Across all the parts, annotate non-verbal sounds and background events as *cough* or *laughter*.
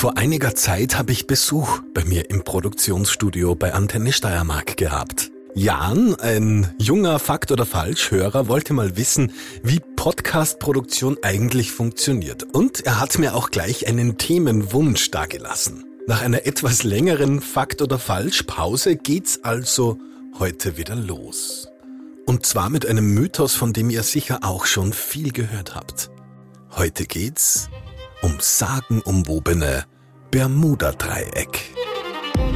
Vor einiger Zeit habe ich Besuch bei mir im Produktionsstudio bei Antenne Steiermark gehabt. Jan, ein junger Fakt- oder Falschhörer, wollte mal wissen, wie Podcast-Produktion eigentlich funktioniert. Und er hat mir auch gleich einen Themenwunsch dargelassen. Nach einer etwas längeren Fakt- oder Falsch-Pause geht's also heute wieder los. Und zwar mit einem Mythos, von dem ihr sicher auch schon viel gehört habt. Heute geht's um sagenumwobene Bermuda-Dreieck.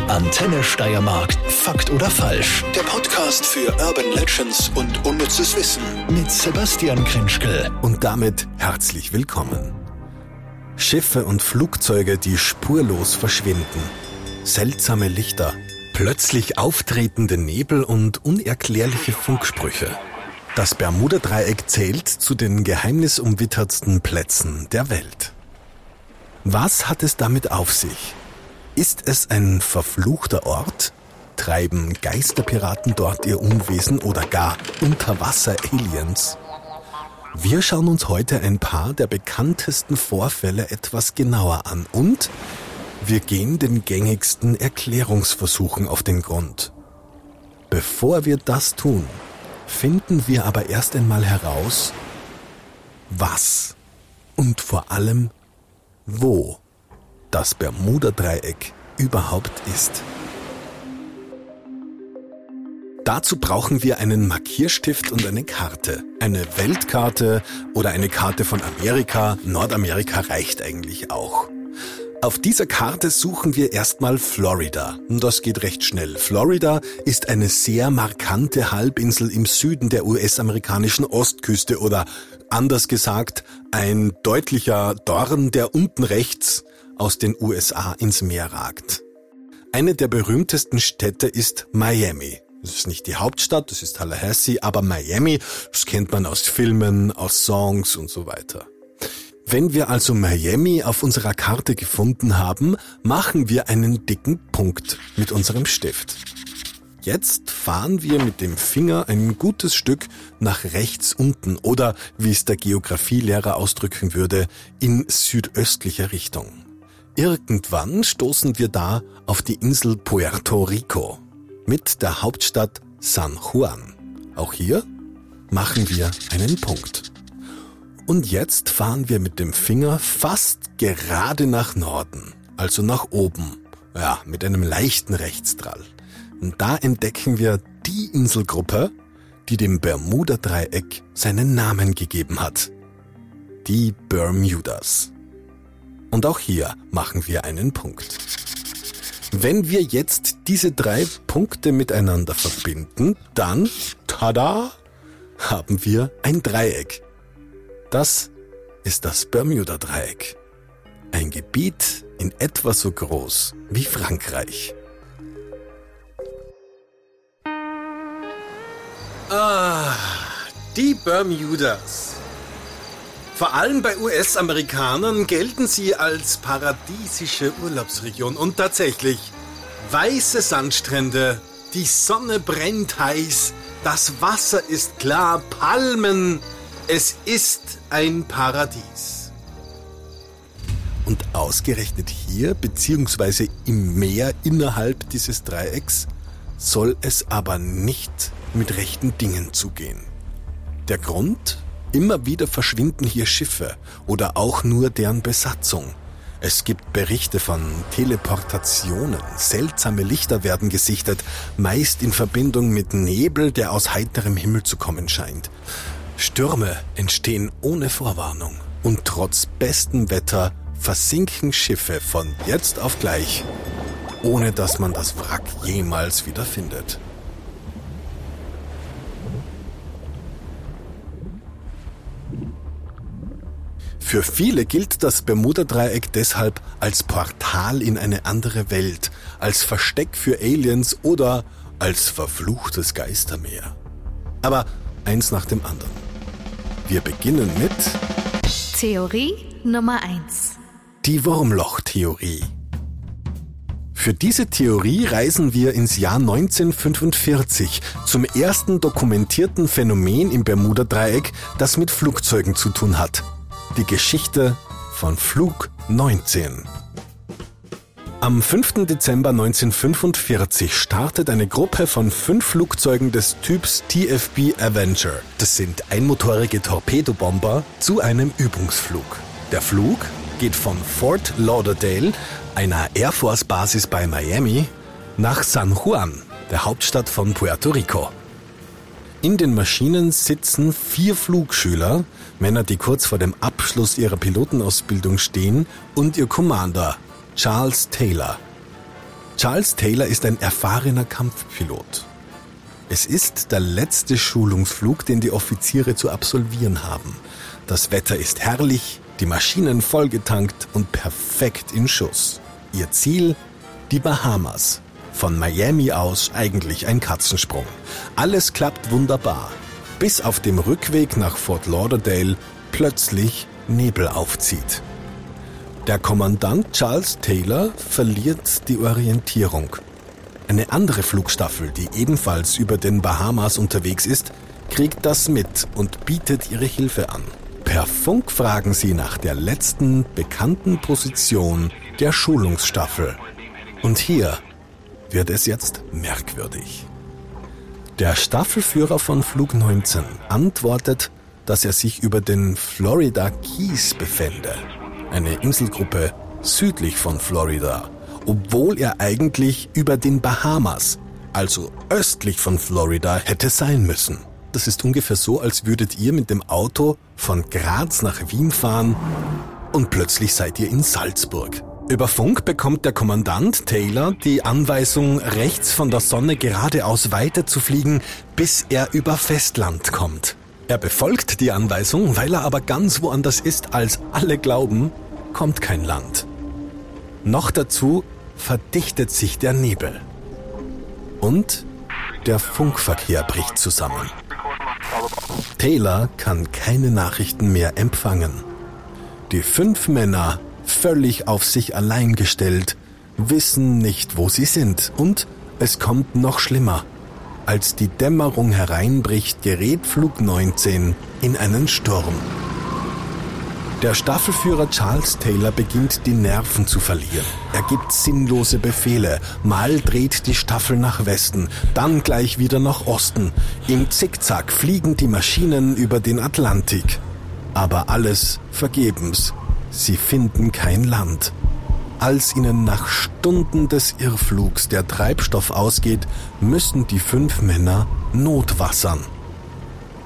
Antenne Steiermark. Fakt oder falsch? Der Podcast für Urban Legends und unnützes Wissen mit Sebastian Krinschkel. Und damit herzlich willkommen. Schiffe und Flugzeuge, die spurlos verschwinden. Seltsame Lichter, plötzlich auftretende Nebel und unerklärliche Funksprüche. Das Bermuda-Dreieck zählt zu den geheimnisumwittertsten Plätzen der Welt. Was hat es damit auf sich? Ist es ein verfluchter Ort? Treiben Geisterpiraten dort ihr Unwesen oder gar Unterwasser-Aliens? Wir schauen uns heute ein paar der bekanntesten Vorfälle etwas genauer an und wir gehen den gängigsten Erklärungsversuchen auf den Grund. Bevor wir das tun, finden wir aber erst einmal heraus, was und vor allem wo das Bermuda-Dreieck überhaupt ist. Dazu brauchen wir einen Markierstift und eine Karte. Eine Weltkarte oder eine Karte von Amerika. Nordamerika reicht eigentlich auch. Auf dieser Karte suchen wir erstmal Florida. Das geht recht schnell. Florida ist eine sehr markante Halbinsel im Süden der US-amerikanischen Ostküste oder anders gesagt ein deutlicher Dorn, der unten rechts aus den USA ins Meer ragt. Eine der berühmtesten Städte ist Miami. Das ist nicht die Hauptstadt, das ist Tallahassee, aber Miami, das kennt man aus Filmen, aus Songs und so weiter. Wenn wir also Miami auf unserer Karte gefunden haben, machen wir einen dicken Punkt mit unserem Stift. Jetzt fahren wir mit dem Finger ein gutes Stück nach rechts unten oder, wie es der Geografielehrer ausdrücken würde, in südöstlicher Richtung. Irgendwann stoßen wir da auf die Insel Puerto Rico mit der Hauptstadt San Juan. Auch hier machen wir einen Punkt. Und jetzt fahren wir mit dem Finger fast gerade nach Norden, also nach oben. Ja, mit einem leichten Rechtsdrall. Und da entdecken wir die Inselgruppe, die dem Bermuda-Dreieck seinen Namen gegeben hat. Die Bermudas. Und auch hier machen wir einen Punkt. Wenn wir jetzt diese drei Punkte miteinander verbinden, dann, tada, haben wir ein Dreieck. Das ist das Bermuda-Dreieck. Ein Gebiet in etwa so groß wie Frankreich. Ah, die Bermudas. Vor allem bei US-Amerikanern gelten sie als paradiesische Urlaubsregion und tatsächlich weiße Sandstrände, die Sonne brennt heiß, das Wasser ist klar, Palmen, es ist ein Paradies. Und ausgerechnet hier, beziehungsweise im Meer innerhalb dieses Dreiecks, soll es aber nicht mit rechten Dingen zugehen. Der Grund? Immer wieder verschwinden hier Schiffe oder auch nur deren Besatzung. Es gibt Berichte von Teleportationen, seltsame Lichter werden gesichtet, meist in Verbindung mit Nebel, der aus heiterem Himmel zu kommen scheint. Stürme entstehen ohne Vorwarnung und trotz bestem Wetter versinken Schiffe von jetzt auf gleich ohne dass man das Wrack jemals wieder findet. Für viele gilt das Bermuda-Dreieck deshalb als Portal in eine andere Welt, als Versteck für Aliens oder als verfluchtes Geistermeer. Aber eins nach dem anderen. Wir beginnen mit Theorie Nummer 1. Die Wurmloch-Theorie. Für diese Theorie reisen wir ins Jahr 1945 zum ersten dokumentierten Phänomen im Bermuda-Dreieck, das mit Flugzeugen zu tun hat. Die Geschichte von Flug 19. Am 5. Dezember 1945 startet eine Gruppe von fünf Flugzeugen des Typs TFB Avenger, das sind einmotorige Torpedobomber, zu einem Übungsflug. Der Flug geht von Fort Lauderdale, einer Air Force Basis bei Miami, nach San Juan, der Hauptstadt von Puerto Rico. In den Maschinen sitzen vier Flugschüler, Männer, die kurz vor dem Abschluss ihrer Pilotenausbildung stehen, und ihr Commander, Charles Taylor. Charles Taylor ist ein erfahrener Kampfpilot. Es ist der letzte Schulungsflug, den die Offiziere zu absolvieren haben. Das Wetter ist herrlich, die Maschinen vollgetankt und perfekt in Schuss. Ihr Ziel? Die Bahamas. Von Miami aus eigentlich ein Katzensprung. Alles klappt wunderbar. Bis auf dem Rückweg nach Fort Lauderdale plötzlich Nebel aufzieht. Der Kommandant Charles Taylor verliert die Orientierung. Eine andere Flugstaffel, die ebenfalls über den Bahamas unterwegs ist, kriegt das mit und bietet ihre Hilfe an. Per Funk fragen sie nach der letzten bekannten Position der Schulungsstaffel. Und hier wird es jetzt merkwürdig. Der Staffelführer von Flug 19 antwortet, dass er sich über den Florida Keys befände eine Inselgruppe südlich von Florida, obwohl er eigentlich über den Bahamas, also östlich von Florida, hätte sein müssen. Das ist ungefähr so, als würdet ihr mit dem Auto von Graz nach Wien fahren und plötzlich seid ihr in Salzburg. Über Funk bekommt der Kommandant Taylor die Anweisung, rechts von der Sonne geradeaus weiterzufliegen, bis er über Festland kommt. Er befolgt die Anweisung, weil er aber ganz woanders ist, als alle glauben, kommt kein Land. Noch dazu verdichtet sich der Nebel. Und der Funkverkehr bricht zusammen. Taylor kann keine Nachrichten mehr empfangen. Die fünf Männer, völlig auf sich allein gestellt, wissen nicht, wo sie sind. Und es kommt noch schlimmer. Als die Dämmerung hereinbricht, gerät Flug 19 in einen Sturm. Der Staffelführer Charles Taylor beginnt die Nerven zu verlieren. Er gibt sinnlose Befehle. Mal dreht die Staffel nach Westen, dann gleich wieder nach Osten. Im Zickzack fliegen die Maschinen über den Atlantik. Aber alles vergebens. Sie finden kein Land. Als ihnen nach Stunden des Irrflugs der Treibstoff ausgeht, müssen die fünf Männer notwassern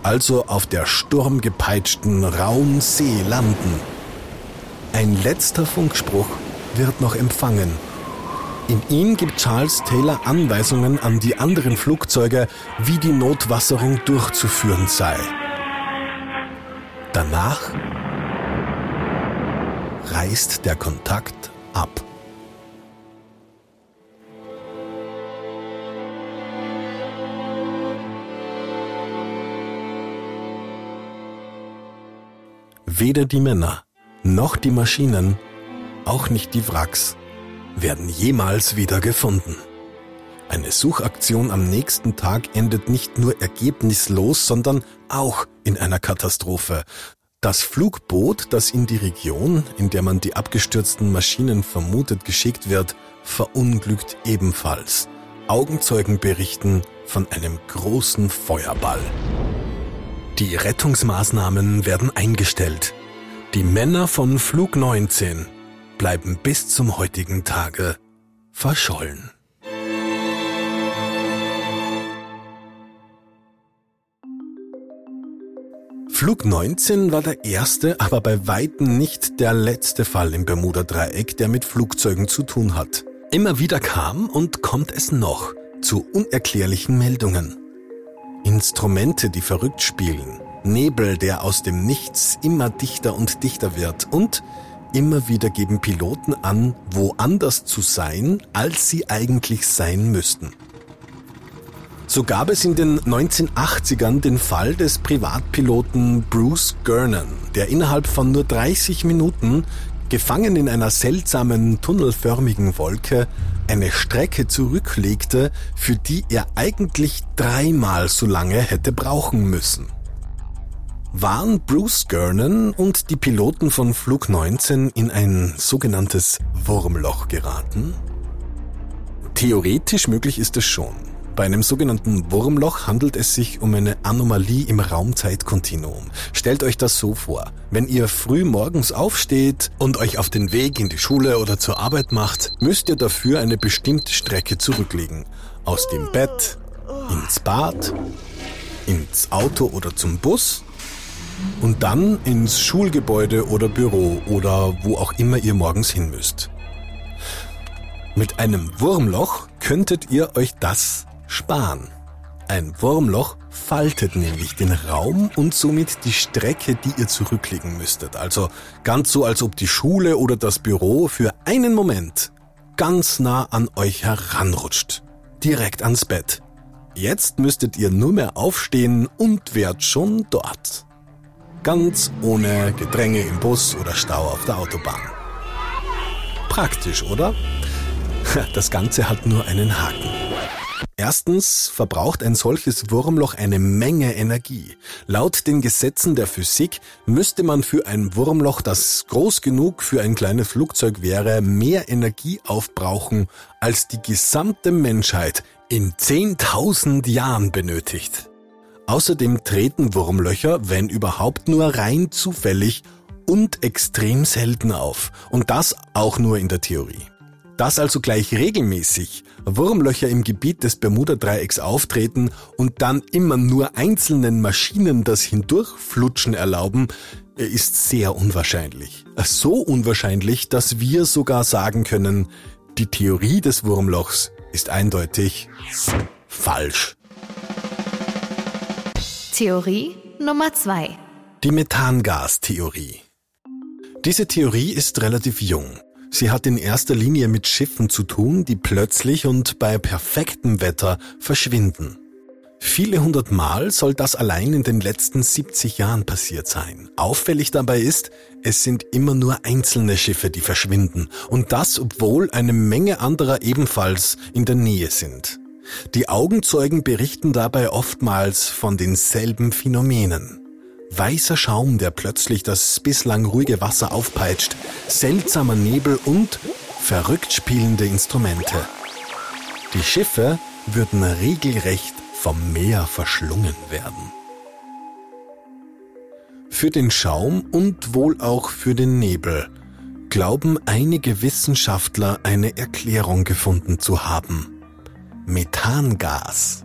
also auf der sturmgepeitschten rauen See landen. Ein letzter Funkspruch wird noch empfangen. In ihm gibt Charles Taylor Anweisungen an die anderen Flugzeuge, wie die Notwasserung durchzuführen sei. Danach reißt der Kontakt ab. Weder die Männer noch die Maschinen, auch nicht die Wracks, werden jemals wieder gefunden. Eine Suchaktion am nächsten Tag endet nicht nur ergebnislos, sondern auch in einer Katastrophe. Das Flugboot, das in die Region, in der man die abgestürzten Maschinen vermutet, geschickt wird, verunglückt ebenfalls. Augenzeugen berichten von einem großen Feuerball. Die Rettungsmaßnahmen werden eingestellt. Die Männer von Flug 19 bleiben bis zum heutigen Tage verschollen. Flug 19 war der erste, aber bei weitem nicht der letzte Fall im Bermuda-Dreieck, der mit Flugzeugen zu tun hat. Immer wieder kam und kommt es noch zu unerklärlichen Meldungen. Instrumente, die verrückt spielen, Nebel, der aus dem Nichts immer dichter und dichter wird und immer wieder geben Piloten an, woanders zu sein, als sie eigentlich sein müssten. So gab es in den 1980ern den Fall des Privatpiloten Bruce Gernon, der innerhalb von nur 30 Minuten gefangen in einer seltsamen tunnelförmigen Wolke, eine Strecke zurücklegte, für die er eigentlich dreimal so lange hätte brauchen müssen. Waren Bruce Gernon und die Piloten von Flug 19 in ein sogenanntes Wurmloch geraten? Theoretisch möglich ist es schon. Bei einem sogenannten Wurmloch handelt es sich um eine Anomalie im Raumzeitkontinuum. Stellt euch das so vor. Wenn ihr früh morgens aufsteht und euch auf den Weg in die Schule oder zur Arbeit macht, müsst ihr dafür eine bestimmte Strecke zurücklegen. Aus dem Bett, ins Bad, ins Auto oder zum Bus und dann ins Schulgebäude oder Büro oder wo auch immer ihr morgens hin müsst. Mit einem Wurmloch könntet ihr euch das sparen. Ein Wurmloch faltet nämlich den Raum und somit die Strecke, die ihr zurücklegen müsstet. Also ganz so, als ob die Schule oder das Büro für einen Moment ganz nah an euch heranrutscht. Direkt ans Bett. Jetzt müsstet ihr nur mehr aufstehen und wärt schon dort. Ganz ohne Gedränge im Bus oder Stau auf der Autobahn. Praktisch, oder? *laughs* Das Ganze hat nur einen Haken. Erstens verbraucht ein solches Wurmloch eine Menge Energie. Laut den Gesetzen der Physik müsste man für ein Wurmloch, das groß genug für ein kleines Flugzeug wäre, mehr Energie aufbrauchen, als die gesamte Menschheit in 10.000 Jahren benötigt. Außerdem treten Wurmlöcher, wenn überhaupt nur rein zufällig und extrem selten auf. Und das auch nur in der Theorie. Dass also gleich regelmäßig Wurmlöcher im Gebiet des Bermuda-Dreiecks auftreten und dann immer nur einzelnen Maschinen das Hindurchflutschen erlauben, ist sehr unwahrscheinlich. So unwahrscheinlich, dass wir sogar sagen können, die Theorie des Wurmlochs ist eindeutig falsch. Theorie Nummer zwei: Die Methangas-Theorie. Diese Theorie ist relativ jung. Sie hat in erster Linie mit Schiffen zu tun, die plötzlich und bei perfektem Wetter verschwinden. Viele hundert Mal soll das allein in den letzten 70 Jahren passiert sein. Auffällig dabei ist, es sind immer nur einzelne Schiffe, die verschwinden. Und das, obwohl eine Menge anderer ebenfalls in der Nähe sind. Die Augenzeugen berichten dabei oftmals von denselben Phänomenen. Weißer Schaum, der plötzlich das bislang ruhige Wasser aufpeitscht, seltsamer Nebel und verrückt spielende Instrumente. Die Schiffe würden regelrecht vom Meer verschlungen werden. Für den Schaum und wohl auch für den Nebel glauben einige Wissenschaftler eine Erklärung gefunden zu haben. Methangas.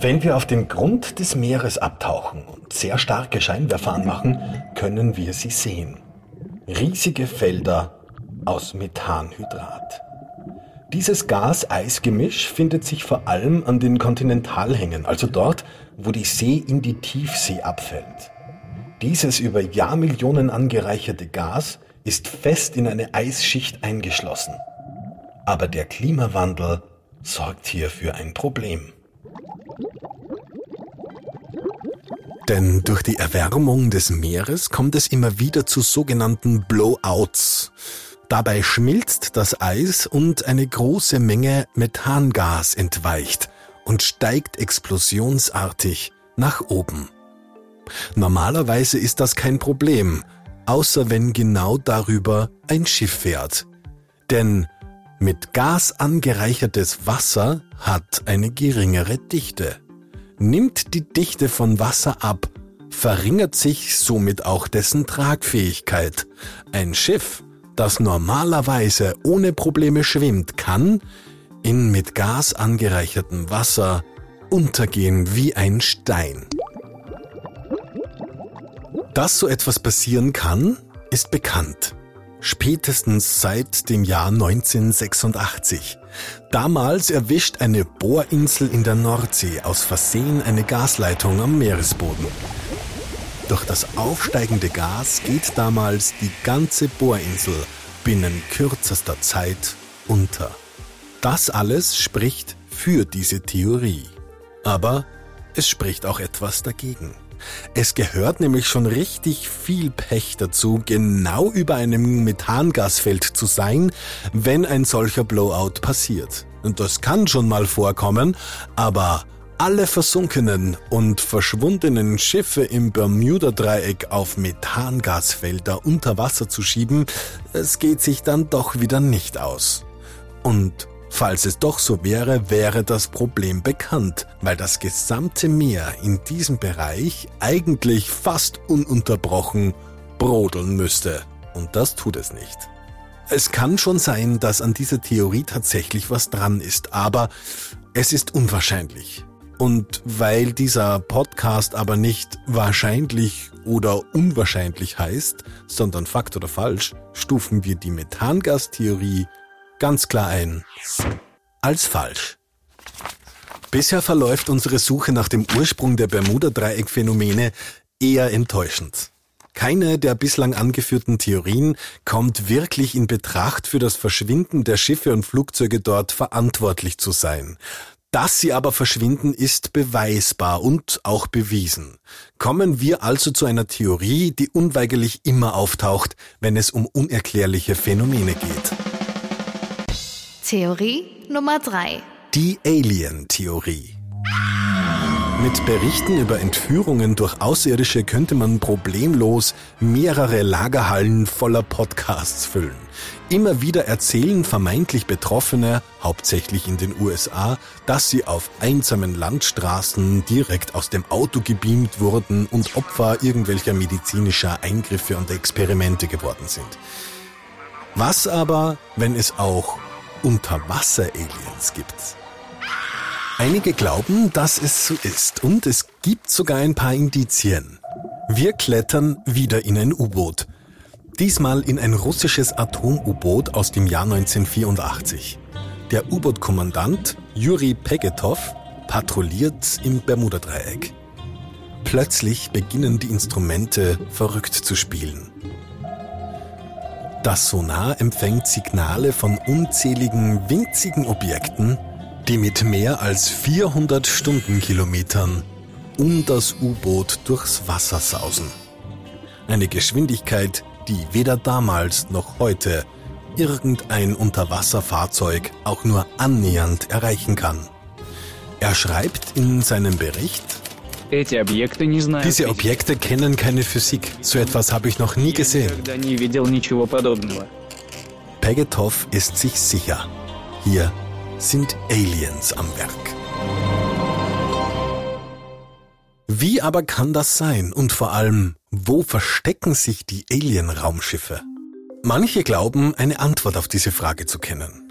Wenn wir auf den Grund des Meeres abtauchen und sehr starke Scheinwerfer anmachen, können wir sie sehen. Riesige Felder aus Methanhydrat. Dieses Gas-Eis-Gemisch findet sich vor allem an den Kontinentalhängen, also dort, wo die See in die Tiefsee abfällt. Dieses über Jahrmillionen angereicherte Gas ist fest in eine Eisschicht eingeschlossen. Aber der Klimawandel sorgt hier für ein Problem. Denn durch die Erwärmung des Meeres kommt es immer wieder zu sogenannten Blowouts. Dabei schmilzt das Eis und eine große Menge Methangas entweicht und steigt explosionsartig nach oben. Normalerweise ist das kein Problem, außer wenn genau darüber ein Schiff fährt. Denn mit Gas angereichertes Wasser hat eine geringere Dichte. Nimmt die Dichte von Wasser ab, verringert sich somit auch dessen Tragfähigkeit. Ein Schiff, das normalerweise ohne Probleme schwimmt, kann in mit Gas angereichertem Wasser untergehen wie ein Stein. Dass so etwas passieren kann, ist bekannt. Spätestens seit dem Jahr 1986. Damals erwischt eine Bohrinsel in der Nordsee aus Versehen eine Gasleitung am Meeresboden. Durch das aufsteigende Gas geht damals die ganze Bohrinsel binnen kürzester Zeit unter. Das alles spricht für diese Theorie. Aber es spricht auch etwas dagegen. Es gehört nämlich schon richtig viel Pech dazu, genau über einem Methangasfeld zu sein, wenn ein solcher Blowout passiert. Und das kann schon mal vorkommen, aber alle versunkenen und verschwundenen Schiffe im Bermuda-Dreieck auf Methangasfelder unter Wasser zu schieben, es geht sich dann doch wieder nicht aus. Und falls es doch so wäre, wäre das Problem bekannt, weil das gesamte Meer in diesem Bereich eigentlich fast ununterbrochen brodeln müsste. Und das tut es nicht. Es kann schon sein, dass an dieser Theorie tatsächlich was dran ist, aber es ist unwahrscheinlich. Und weil dieser Podcast aber nicht wahrscheinlich oder unwahrscheinlich heißt, sondern Fakt oder falsch, stufen wir die Methangastheorie ganz klar ein als falsch. Bisher verläuft unsere Suche nach dem Ursprung der Bermuda-Dreieck-Phänomene eher enttäuschend. Keine der bislang angeführten Theorien kommt wirklich in Betracht, für das Verschwinden der Schiffe und Flugzeuge dort verantwortlich zu sein. Dass sie aber verschwinden, ist beweisbar und auch bewiesen. Kommen wir also zu einer Theorie, die unweigerlich immer auftaucht, wenn es um unerklärliche Phänomene geht. Theorie Nummer 3. Die Alien-Theorie. Mit Berichten über Entführungen durch Außerirdische könnte man problemlos mehrere Lagerhallen voller Podcasts füllen. Immer wieder erzählen vermeintlich Betroffene, hauptsächlich in den USA, dass sie auf einsamen Landstraßen direkt aus dem Auto gebeamt wurden und Opfer irgendwelcher medizinischer Eingriffe und Experimente geworden sind. Was aber, wenn es auch Unterwasser-Aliens gibt? Einige glauben, dass es so ist und es gibt sogar ein paar Indizien. Wir klettern wieder in ein U-Boot. Diesmal in ein russisches Atom-U-Boot aus dem Jahr 1984. Der U-Boot-Kommandant Juri Pegetov patrouilliert im Bermuda-Dreieck. Plötzlich beginnen die Instrumente verrückt zu spielen. Das Sonar empfängt Signale von unzähligen winzigen Objekten, die mit mehr als 400 Stundenkilometern um das U-Boot durchs Wasser sausen. Eine Geschwindigkeit, die weder damals noch heute irgendein Unterwasserfahrzeug auch nur annähernd erreichen kann. Er schreibt in seinem Bericht, diese Objekte kennen keine Physik. So etwas habe ich noch nie gesehen. Pegetov ist sich sicher. Hier sind Aliens am Werk. Wie aber kann das sein? Und vor allem, wo verstecken sich die Alien-Raumschiffe? Manche glauben, eine Antwort auf diese Frage zu kennen.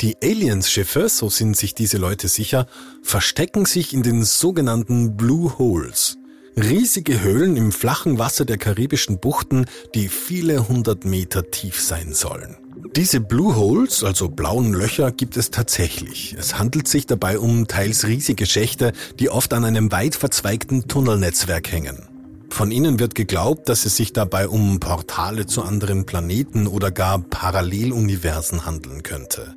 Die Aliens-Schiffe, so sind sich diese Leute sicher, verstecken sich in den sogenannten Blue Holes. Riesige Höhlen im flachen Wasser der karibischen Buchten, die viele hundert Meter tief sein sollen. Diese Blue Holes, also blauen Löcher, gibt es tatsächlich. Es handelt sich dabei um teils riesige Schächte, die oft an einem weit verzweigten Tunnelnetzwerk hängen. Von ihnen wird geglaubt, dass es sich dabei um Portale zu anderen Planeten oder gar Paralleluniversen handeln könnte.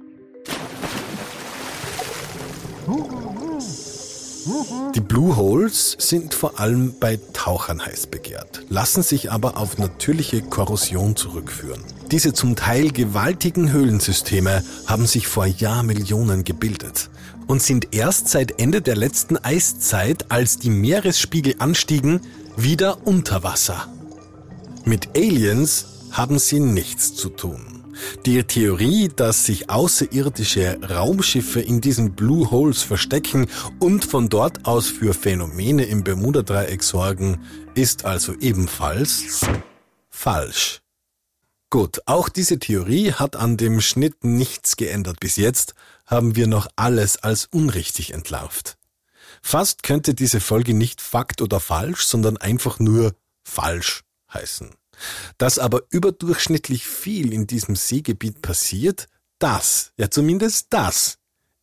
Die Blue Holes sind vor allem bei Tauchern heiß begehrt, lassen sich aber auf natürliche Korrosion zurückführen. Diese zum Teil gewaltigen Höhlensysteme haben sich vor Jahrmillionen gebildet und sind erst seit Ende der letzten Eiszeit, als die Meeresspiegel anstiegen, wieder unter Wasser. Mit Aliens haben sie nichts zu tun. Die Theorie, dass sich außerirdische Raumschiffe in diesen Blue Holes verstecken und von dort aus für Phänomene im Bermuda-Dreieck sorgen, ist also ebenfalls falsch. Gut, auch diese Theorie hat an dem Schnitt nichts geändert. Bis jetzt haben wir noch alles als unrichtig entlarvt. Fast könnte diese Folge nicht Fakt oder falsch, sondern einfach nur falsch heißen. Dass aber überdurchschnittlich viel in diesem Seegebiet passiert, das, ja zumindest das,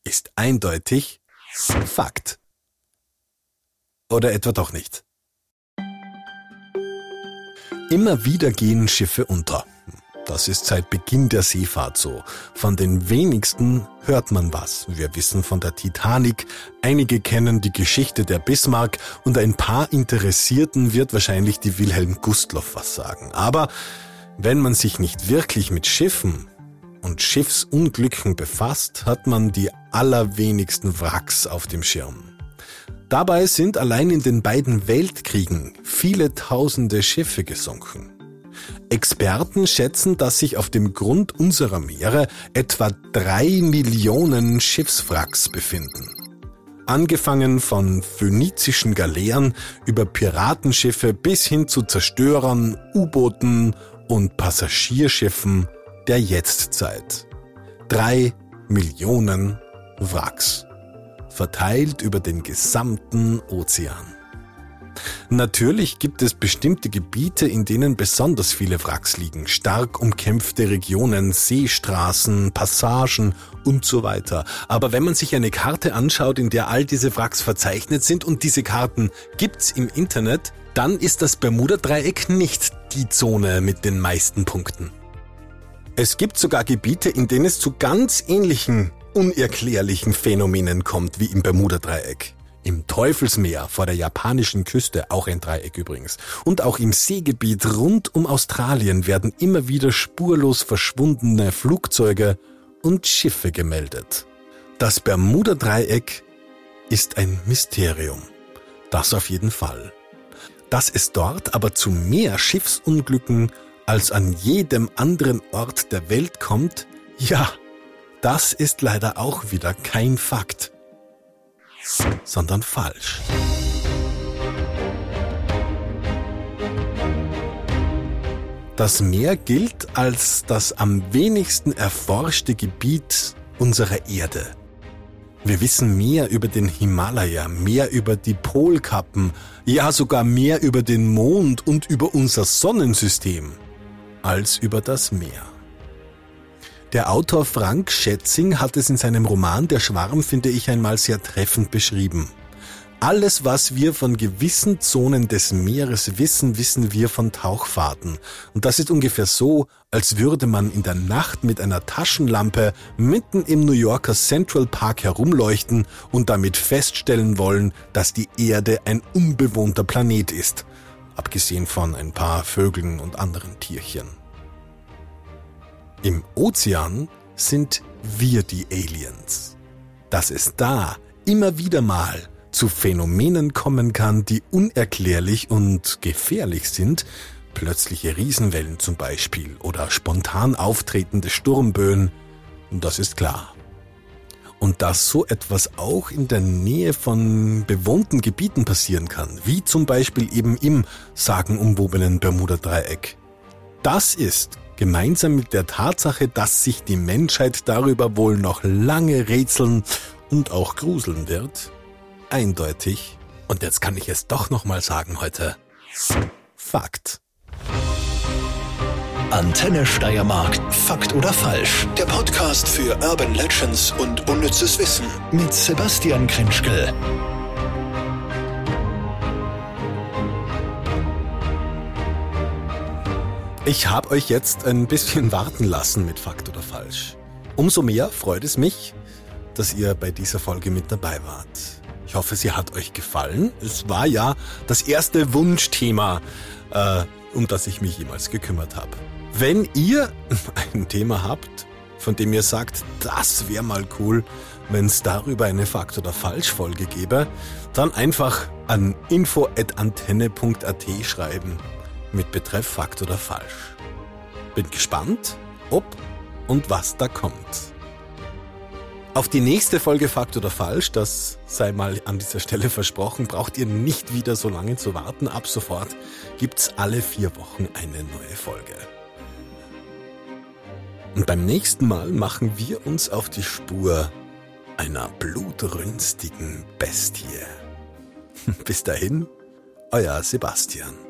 ist eindeutig Fakt. Oder etwa doch nicht. Immer wieder gehen Schiffe unter. Das ist seit Beginn der Seefahrt so. Von den wenigsten hört man was. Wir wissen von der Titanic, einige kennen die Geschichte der Bismarck und ein paar Interessierten wird wahrscheinlich die Wilhelm Gustloff was sagen. Aber wenn man sich nicht wirklich mit Schiffen und Schiffsunglücken befasst, hat man die allerwenigsten Wracks auf dem Schirm. Dabei sind allein in den beiden Weltkriegen viele tausende Schiffe gesunken. Experten schätzen, dass sich auf dem Grund unserer Meere etwa drei Millionen Schiffswracks befinden. Angefangen von phönizischen Galeeren über Piratenschiffe bis hin zu Zerstörern, U-Booten und Passagierschiffen der Jetztzeit. Drei Millionen Wracks. Verteilt über den gesamten Ozean. Natürlich gibt es bestimmte Gebiete, in denen besonders viele Wracks liegen. Stark umkämpfte Regionen, Seestraßen, Passagen und so weiter. Aber wenn man sich eine Karte anschaut, in der all diese Wracks verzeichnet sind und diese Karten gibt's im Internet, dann ist das Bermuda-Dreieck nicht die Zone mit den meisten Punkten. Es gibt sogar Gebiete, in denen es zu ganz ähnlichen, unerklärlichen Phänomenen kommt wie im Bermuda-Dreieck. Im Teufelsmeer vor der japanischen Küste, auch ein Dreieck übrigens, und auch im Seegebiet rund um Australien werden immer wieder spurlos verschwundene Flugzeuge und Schiffe gemeldet. Das Bermuda-Dreieck ist ein Mysterium. Das auf jeden Fall. Dass es dort aber zu mehr Schiffsunglücken als an jedem anderen Ort der Welt kommt, ja, das ist leider auch wieder kein Fakt sondern falsch. Das Meer gilt als das am wenigsten erforschte Gebiet unserer Erde. Wir wissen mehr über den Himalaya, mehr über die Polkappen, ja sogar mehr über den Mond und über unser Sonnensystem als über das Meer. Der Autor Frank Schätzing hat es in seinem Roman Der Schwarm, finde ich, einmal sehr treffend beschrieben. Alles, was wir von gewissen Zonen des Meeres wissen, wissen wir von Tauchfahrten. Und das ist ungefähr so, als würde man in der Nacht mit einer Taschenlampe mitten im New Yorker Central Park herumleuchten und damit feststellen wollen, dass die Erde ein unbewohnter Planet ist. Abgesehen von ein paar Vögeln und anderen Tierchen. Im Ozean sind wir die Aliens. Dass es da immer wieder mal zu Phänomenen kommen kann, die unerklärlich und gefährlich sind, plötzliche Riesenwellen zum Beispiel oder spontan auftretende Sturmböen, das ist klar. Und dass so etwas auch in der Nähe von bewohnten Gebieten passieren kann, wie zum Beispiel eben im sagenumwobenen Bermuda-Dreieck, das ist gemeinsam mit der Tatsache, dass sich die Menschheit darüber wohl noch lange rätseln und auch gruseln wird, eindeutig, und jetzt kann ich es doch nochmal sagen heute, Fakt. Antenne Steiermark, Fakt oder Falsch? Der Podcast für Urban Legends und unnützes Wissen mit Sebastian Krinschkel. Ich habe euch jetzt ein bisschen warten lassen mit Fakt oder Falsch. Umso mehr freut es mich, dass ihr bei dieser Folge mit dabei wart. Ich hoffe, sie hat euch gefallen. Es war ja das erste Wunschthema, äh, um das ich mich jemals gekümmert habe. Wenn ihr *laughs* ein Thema habt, von dem ihr sagt, das wäre mal cool, wenn es darüber eine Fakt- oder Falsch-Folge gäbe, dann einfach an info.antenne.at schreiben mit Betreff Fakt oder Falsch. Bin gespannt, ob und was da kommt. Auf die nächste Folge Fakt oder Falsch, das sei mal an dieser Stelle versprochen, braucht ihr nicht wieder so lange zu warten. Ab sofort gibt's alle vier Wochen eine neue Folge. Und beim nächsten Mal machen wir uns auf die Spur einer blutrünstigen Bestie. *laughs* Bis dahin, euer Sebastian.